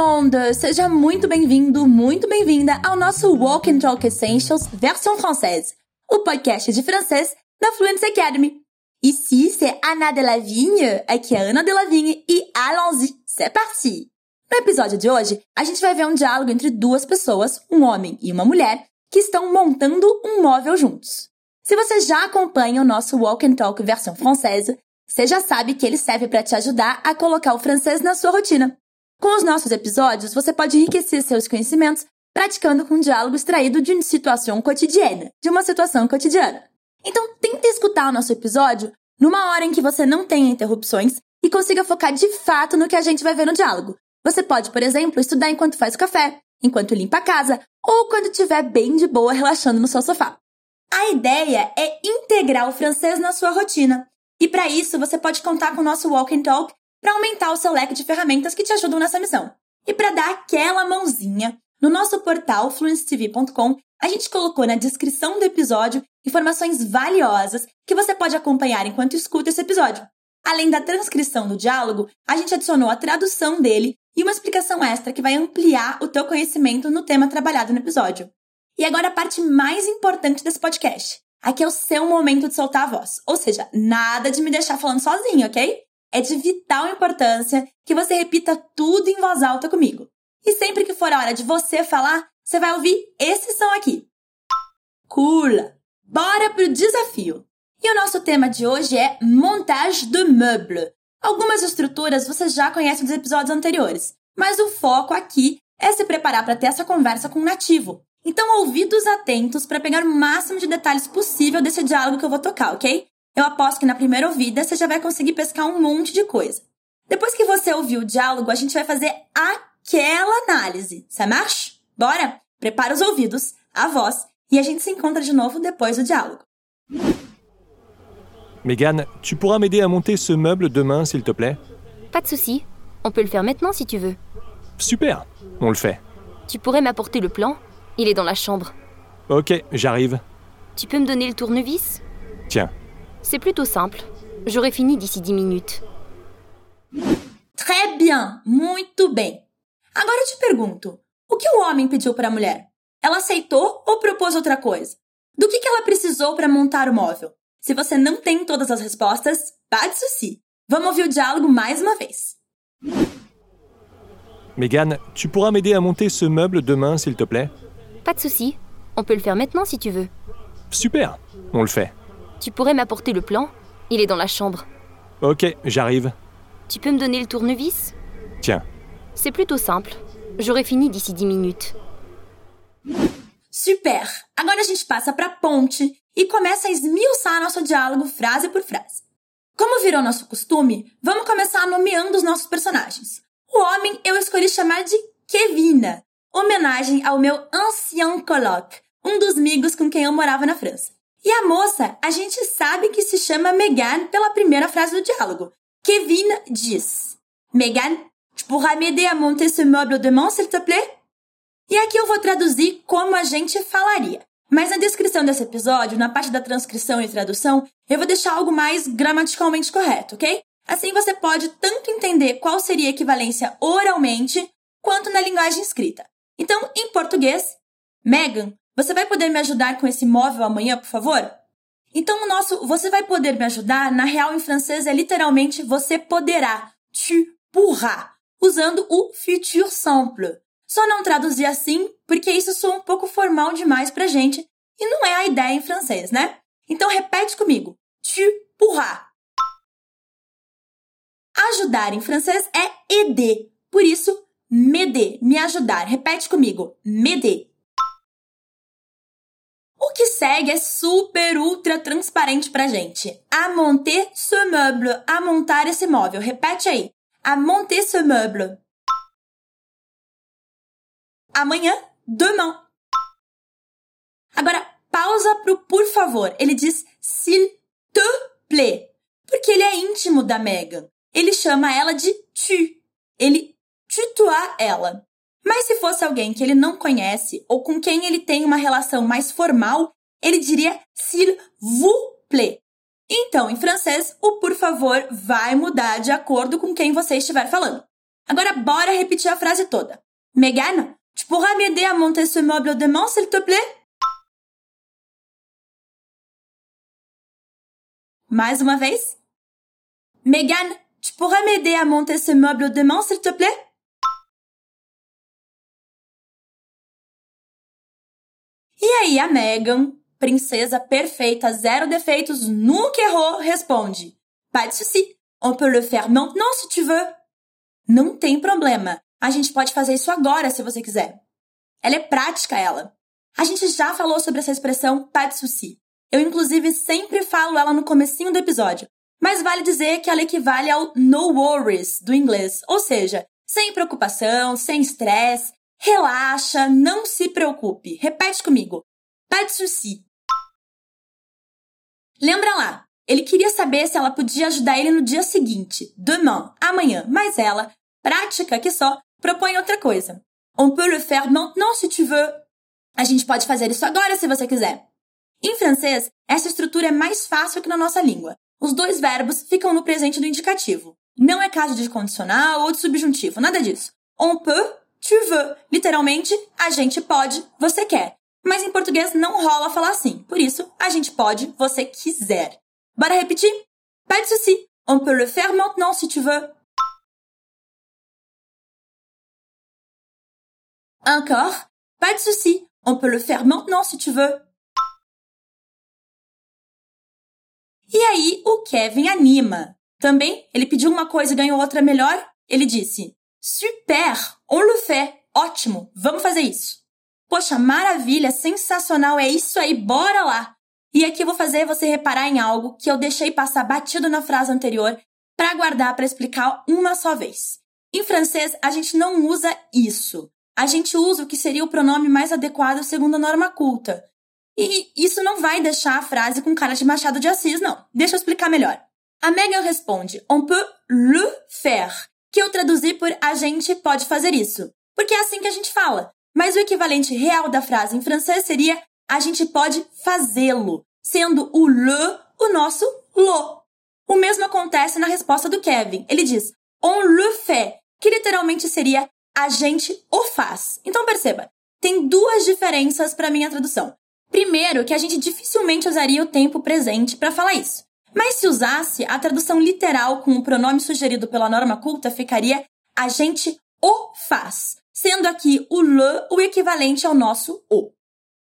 monde! Seja muito bem-vindo, muito bem-vinda ao nosso Walk and Talk Essentials versão française, o podcast de francês da Fluency Academy. Ici, c'est Anna Delavigne, aqui é Ana Delavigne e allons-y, c'est parti! No episódio de hoje, a gente vai ver um diálogo entre duas pessoas, um homem e uma mulher, que estão montando um móvel juntos. Se você já acompanha o nosso Walk and Talk versão française, você já sabe que ele serve para te ajudar a colocar o francês na sua rotina. Com os nossos episódios, você pode enriquecer seus conhecimentos praticando com um diálogo extraído de uma situação cotidiana, de uma situação cotidiana. Então, tente escutar o nosso episódio numa hora em que você não tenha interrupções e consiga focar de fato no que a gente vai ver no diálogo. Você pode, por exemplo, estudar enquanto faz o café, enquanto limpa a casa ou quando estiver bem de boa relaxando no seu sofá. A ideia é integrar o francês na sua rotina. E para isso, você pode contar com o nosso Walk and Talk para aumentar o seu leque de ferramentas que te ajudam nessa missão. E para dar aquela mãozinha, no nosso portal fluencetv.com, a gente colocou na descrição do episódio informações valiosas que você pode acompanhar enquanto escuta esse episódio. Além da transcrição do diálogo, a gente adicionou a tradução dele e uma explicação extra que vai ampliar o teu conhecimento no tema trabalhado no episódio. E agora a parte mais importante desse podcast. Aqui é o seu momento de soltar a voz. Ou seja, nada de me deixar falando sozinho, ok? É de vital importância que você repita tudo em voz alta comigo. E sempre que for a hora de você falar, você vai ouvir esse som aqui. Cool! Bora pro desafio! E o nosso tema de hoje é montage de meuble. Algumas estruturas você já conhece dos episódios anteriores, mas o foco aqui é se preparar para ter essa conversa com um nativo. Então, ouvidos atentos para pegar o máximo de detalhes possível desse diálogo que eu vou tocar, ok? Eu aposto que na primeira ouvida você já vai conseguir pescar um monte de coisa. Depois que você ouviu o diálogo, a gente vai fazer aquela análise. Ça marche? Bora? Prepara os ouvidos, a voz e a gente se encontra de novo depois do diálogo. Megan, tu pourras m'aider à monter ce meuble demain, s'il te plaît Pas de souci. On peut le faire maintenant si tu veux. Super, on le fait. Tu pourrais m'apporter le plan Il est dans la chambre. Ok, j'arrive. Tu peux me donner le tournevis Tiens, C'est plutôt simple. J'aurai fini d'ici 10 minutes. Très bien, muito bem. Agora eu te pergunto, o que o homem pediu para a mulher? Ela aceitou ou propôs outra coisa? Do que, que ela precisou para montar o móvel? Se você não tem todas as respostas, pas de souci. Vamos ouvir o diálogo mais uma vez. Megan, tu pourras m'aider à monter ce meuble demain, s'il te plaît Pas de souci. On peut le faire maintenant si tu veux. Super, on le fait. Tu pourrais m'apporter le plan Il est dans la chambre. Ok, j'arrive. Tu peux me donner le tournevis Tiens, C'est plutôt simple. J'aurai fini d'ici 10 minutes. Super! Agora a gente passa para a ponte e começa a esmiuçar nosso diálogo frase por frase. Como virou nosso costume, vamos começar nomeando os nossos personagens. O homem eu escolhi chamar de Kevina, homenagem ao meu ancien coloc, um dos amigos com quem eu morava na França. E a moça, a gente sabe que se chama Megan pela primeira frase do diálogo. Kevin diz: Megan, tu pourras m'aider à monter ce meuble demain, s'il te plaît? E aqui eu vou traduzir como a gente falaria. Mas na descrição desse episódio, na parte da transcrição e tradução, eu vou deixar algo mais gramaticalmente correto, ok? Assim você pode tanto entender qual seria a equivalência oralmente, quanto na linguagem escrita. Então, em português, Megan, você vai poder me ajudar com esse móvel amanhã, por favor? Então, o nosso você vai poder me ajudar, na real em francês é literalmente você poderá, tu pourras, usando o futur simple. Só não traduzir assim, porque isso soa um pouco formal demais pra gente e não é a ideia em francês, né? Então repete comigo. Tu pourras. Ajudar em francês é aider. Por isso, m'aider, me ajudar. Repete comigo. M'aider. O que segue é super ultra transparente pra gente. A monter ce meuble. A montar esse móvel. Repete aí. A monter ce meuble. Amanhã, demain. Agora, pausa pro por favor. Ele diz s'il te plaît. Porque ele é íntimo da Megan. Ele chama ela de tu. Ele tutoa ela. Mas se fosse alguém que ele não conhece ou com quem ele tem uma relação mais formal, ele diria s'il vous plaît. Então, em francês, o por favor vai mudar de acordo com quem você estiver falando. Agora bora repetir a frase toda. Megan, tu pourras m'aider à monter ce meuble demain, s'il te plaît? Mais uma vez. Megan, tu pourras m'aider à monter ce meuble demain, s'il te plaît? E aí a Megan, princesa perfeita, zero defeitos, nunca errou, responde: Pas de souci, on peut le faire maintenant si tu veux. Não tem problema. A gente pode fazer isso agora se você quiser. Ela é prática, ela. A gente já falou sobre essa expressão pas de souci. Eu, inclusive, sempre falo ela no comecinho do episódio. Mas vale dizer que ela equivale ao no worries do inglês, ou seja, sem preocupação, sem estresse, relaxa, não se preocupe. Repete comigo. Pas de souci. Lembra lá, ele queria saber se ela podia ajudar ele no dia seguinte, demain, amanhã, mas ela, prática que só, propõe outra coisa. On peut le faire maintenant si tu veux. A gente pode fazer isso agora se você quiser. Em francês, essa estrutura é mais fácil que na nossa língua. Os dois verbos ficam no presente do indicativo. Não é caso de condicional ou de subjuntivo, nada disso. On peut, tu veux. Literalmente, a gente pode, você quer. Mas em português não rola falar assim. Por isso, a gente pode, você quiser. Bora repetir? Pas de souci. On peut le faire maintenant si tu veux. Encore. Pas de souci. On peut le faire maintenant si tu veux. E aí o Kevin anima. Também ele pediu uma coisa e ganhou outra melhor. Ele disse: Super, on le fait. Ótimo, vamos fazer isso. Poxa, maravilha, sensacional, é isso aí, bora lá! E aqui eu vou fazer você reparar em algo que eu deixei passar batido na frase anterior para guardar para explicar uma só vez. Em francês, a gente não usa isso. A gente usa o que seria o pronome mais adequado segundo a norma culta. E isso não vai deixar a frase com cara de Machado de Assis, não. Deixa eu explicar melhor. A Megan responde on peut le faire, que eu traduzi por a gente pode fazer isso, porque é assim que a gente fala. Mas o equivalente real da frase em francês seria a gente pode fazê-lo, sendo o le o nosso lo. O mesmo acontece na resposta do Kevin. Ele diz on le fait, que literalmente seria a gente o faz. Então perceba, tem duas diferenças para minha tradução. Primeiro, que a gente dificilmente usaria o tempo presente para falar isso. Mas se usasse, a tradução literal com o pronome sugerido pela norma culta ficaria a gente o faz, sendo aqui o le o equivalente ao nosso o.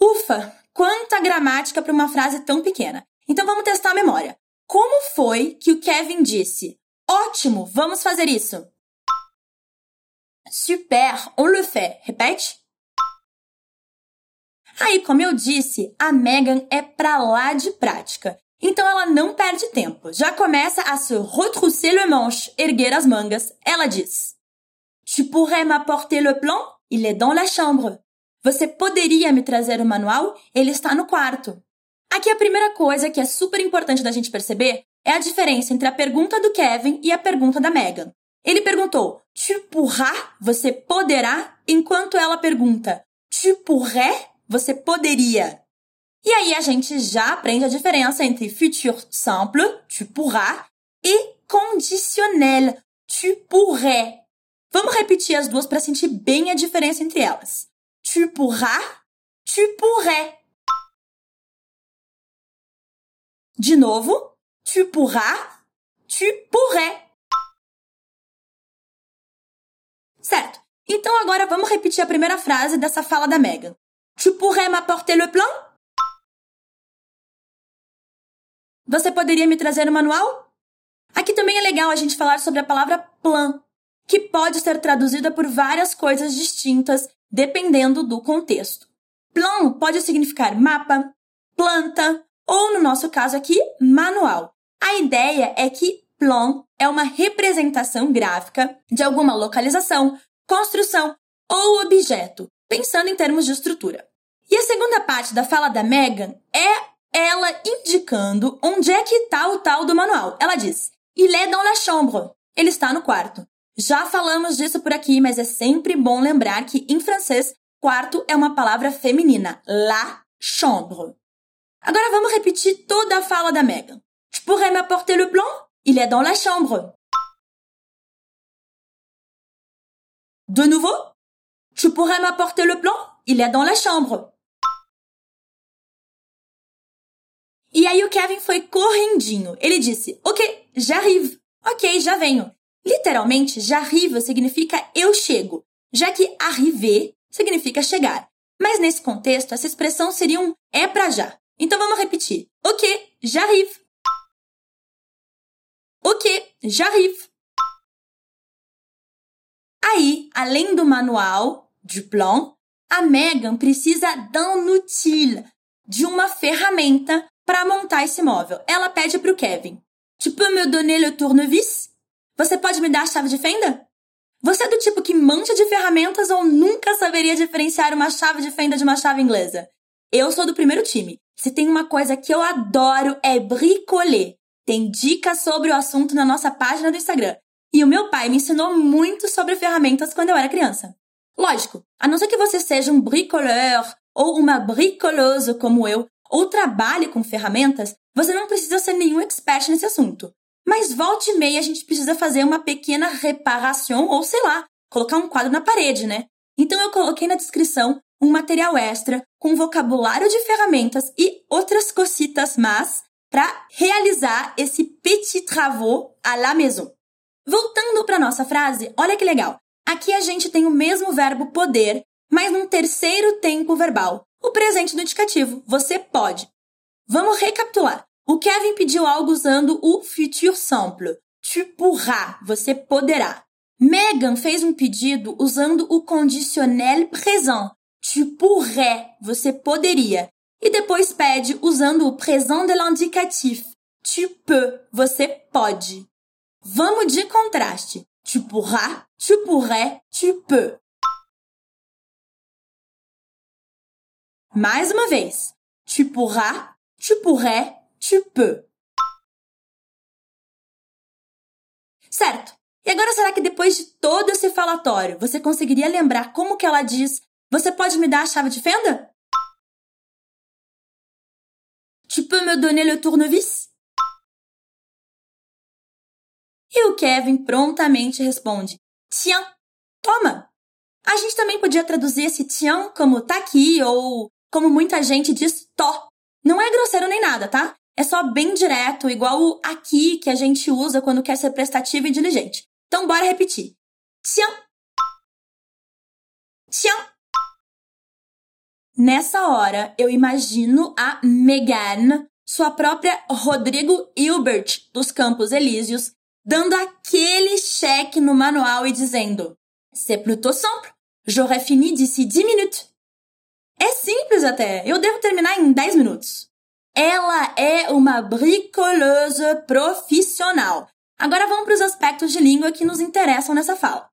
Ufa, quanta gramática para uma frase tão pequena. Então vamos testar a memória. Como foi que o Kevin disse: Ótimo, vamos fazer isso? Super, on le fait. Repete. Aí, como eu disse, a Megan é pra lá de prática. Então ela não perde tempo. Já começa a se retrousser le manche, erguer as mangas. Ela diz: Tu pourrais m'apporter le plan? Il est dans la chambre. Você poderia me trazer o manual? Ele está no quarto. Aqui a primeira coisa que é super importante da gente perceber é a diferença entre a pergunta do Kevin e a pergunta da Megan. Ele perguntou: Tu pourras? Você poderá? Enquanto ela pergunta: Tu pourrais? Você poderia. E aí a gente já aprende a diferença entre futur simple, tu pourras, e conditionnel, tu pourrais. Vamos repetir as duas para sentir bem a diferença entre elas. Tu pourras, tu pourrais. De novo, tu pourras, tu pourrais. Certo. Então agora vamos repetir a primeira frase dessa fala da Megan. Tu pourrais m'apporter le plan? Você poderia me trazer o manual? Aqui também é legal a gente falar sobre a palavra plan, que pode ser traduzida por várias coisas distintas dependendo do contexto. Plan pode significar mapa, planta ou, no nosso caso aqui, manual. A ideia é que plan é uma representação gráfica de alguma localização, construção ou objeto, pensando em termos de estrutura. E a segunda parte da fala da Megan é ela indicando onde é que está o tal do manual. Ela diz: Il est dans la chambre. Ele está no quarto. Já falamos disso por aqui, mas é sempre bom lembrar que em francês, quarto é uma palavra feminina. La chambre. Agora vamos repetir toda a fala da Megan. Tu pourrais m'apporter le plan? Il est dans la chambre. De nouveau? Tu pourrais m'apporter le plan? Il est dans la chambre. E aí o Kevin foi correndinho. Ele disse: Ok, j'arrive. Ok, já venho. Literalmente, j'arrive significa eu chego, já que arriver significa chegar. Mas nesse contexto, essa expressão seria um é pra já. Então vamos repetir. Ok, j'arrive. Ok, j'arrive. Aí, além do manual, du plan, a Megan precisa d'un outil, de uma ferramenta para montar esse móvel. Ela pede para o Kevin: Tu peux me donner le tournevis? Você pode me dar a chave de fenda? Você é do tipo que manja de ferramentas ou nunca saberia diferenciar uma chave de fenda de uma chave inglesa? Eu sou do primeiro time. Se tem uma coisa que eu adoro é bricoler. Tem dicas sobre o assunto na nossa página do Instagram. E o meu pai me ensinou muito sobre ferramentas quando eu era criança. Lógico, a não ser que você seja um bricoleur ou uma bricoleuse como eu, ou trabalhe com ferramentas, você não precisa ser nenhum expert nesse assunto. Mas volte e meia a gente precisa fazer uma pequena reparação ou sei lá, colocar um quadro na parede, né? Então eu coloquei na descrição um material extra com vocabulário de ferramentas e outras cositas más para realizar esse petit travaux à la maison. Voltando para nossa frase, olha que legal. Aqui a gente tem o mesmo verbo poder, mas num terceiro tempo verbal, o presente indicativo, você pode. Vamos recapitular. O Kevin pediu algo usando o futur simple. Tu pourras, você poderá. Megan fez um pedido usando o conditionnel présent. Tu pourrais, você poderia. E depois pede usando o présent de l'indicatif. Tu peux, você pode. Vamos de contraste. Tu pourras, tu pourrais, tu peux. Mais uma vez. Tu pourras, tu pourrais, tu peux. Certo. E agora será que depois de todo esse falatório, você conseguiria lembrar como que ela diz: "Você pode me dar a chave de fenda?" Tu peux me donner le tournevis? E o Kevin prontamente responde: Tiens, toma! A gente também podia traduzir esse tiens como tá aqui ou como muita gente diz, tó. Não é grosseiro nem nada, tá? É só bem direto, igual o aqui que a gente usa quando quer ser prestativo e diligente. Então bora repetir. Tiens. Tiens. Nessa hora, eu imagino a Megan, sua própria Rodrigo Hilbert dos Campos Elíseos, dando aquele cheque no manual e dizendo: C'est plutôt simple. J'aurais fini d'ici 10 minutes. É simples até. Eu devo terminar em 10 minutos. Ela é uma bricoleuse profissional. Agora vamos para os aspectos de língua que nos interessam nessa fala.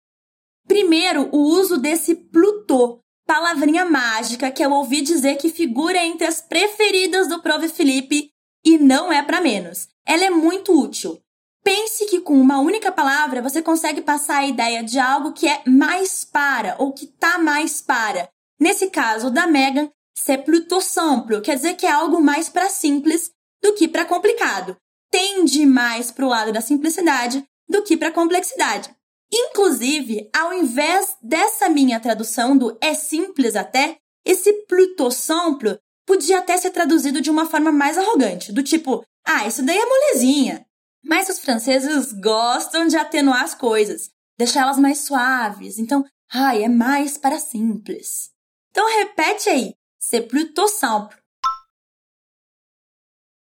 Primeiro, o uso desse Plutô, palavrinha mágica que eu ouvi dizer que figura entre as preferidas do Prof. Felipe e não é para menos. Ela é muito útil. Pense que com uma única palavra você consegue passar a ideia de algo que é mais para ou que tá mais para. Nesse caso da Megan, c'est plutôt simple, quer dizer que é algo mais para simples do que para complicado. Tende mais para o lado da simplicidade do que para complexidade. Inclusive, ao invés dessa minha tradução do é simples até, esse plutôt simple podia até ser traduzido de uma forma mais arrogante, do tipo, ah, isso daí é molezinha. Mas os franceses gostam de atenuar as coisas, deixar elas mais suaves, então, ai, é mais para simples. Então repete aí. C'est plutôt simple.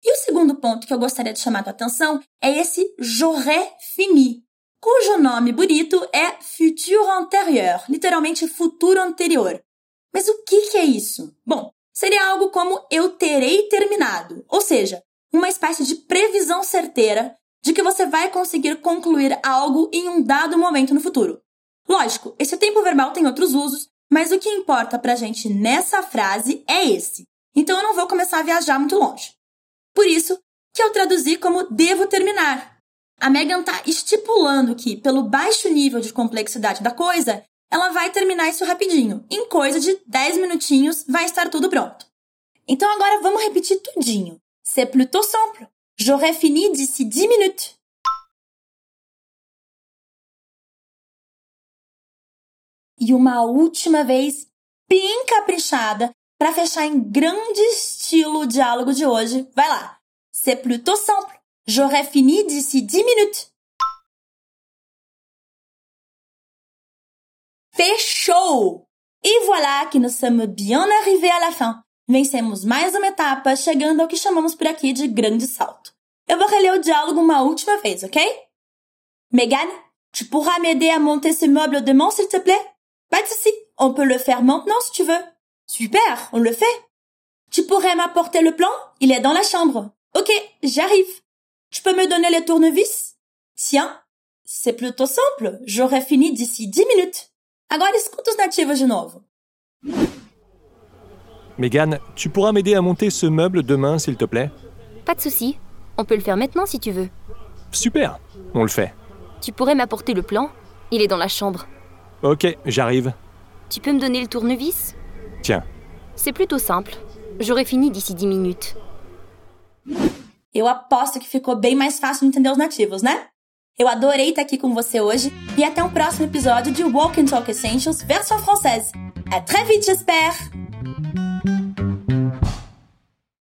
E o segundo ponto que eu gostaria de chamar a atenção é esse j'aurais fini, cujo nome bonito é futur antérieur, literalmente futuro anterior. Mas o que, que é isso? Bom, seria algo como eu terei terminado, ou seja, uma espécie de previsão certeira de que você vai conseguir concluir algo em um dado momento no futuro. Lógico, esse tempo verbal tem outros usos, mas o que importa pra gente nessa frase é esse. Então eu não vou começar a viajar muito longe. Por isso que eu traduzi como devo terminar. A Megan tá estipulando que, pelo baixo nível de complexidade da coisa, ela vai terminar isso rapidinho. Em coisa de 10 minutinhos vai estar tudo pronto. Então agora vamos repetir tudinho. C'est plutôt simple. J'aurais fini d'ici 10 minutes. E uma última vez, bem caprichada, para fechar em grande estilo o diálogo de hoje. Vai lá. C'est plutôt simple. J'aurai fini d'ici 10 minutes. Fechou! E voilà que nous sommes bien arrivés à la fin. Vencemos mais uma etapa, chegando ao que chamamos por aqui de grande salto. Eu vou reler o diálogo uma última vez, ok? Megan, tu pourras m'aider à monter ce meuble demain, s'il te plaît? Pas de souci, on peut le faire maintenant si tu veux. Super, on le fait. Tu pourrais m'apporter le plan? Il est dans la chambre. Ok, j'arrive. Tu peux me donner les tournevis? Tiens, c'est plutôt simple. J'aurai fini d'ici 10 minutes. Agora escuta os nativos de novo. Megan, tu pourras m'aider à monter ce meuble demain, s'il te plaît? Pas de souci. On peut le faire maintenant si tu veux. Super, on le fait. Tu pourrais m'apporter le plan? Il est dans la chambre. Ok, j'arrive. Tu peux me donner le tournevis Tiens, C'est plutôt simple. J'aurai fini d'ici 10 minutes. Eu aposto que ficou bem mais fácil de entender os nativos, né? Eu adorei estar aqui com você hoje e até um próximo episódio de Walk and Talk Essentials versão française. À très vite, j'espère!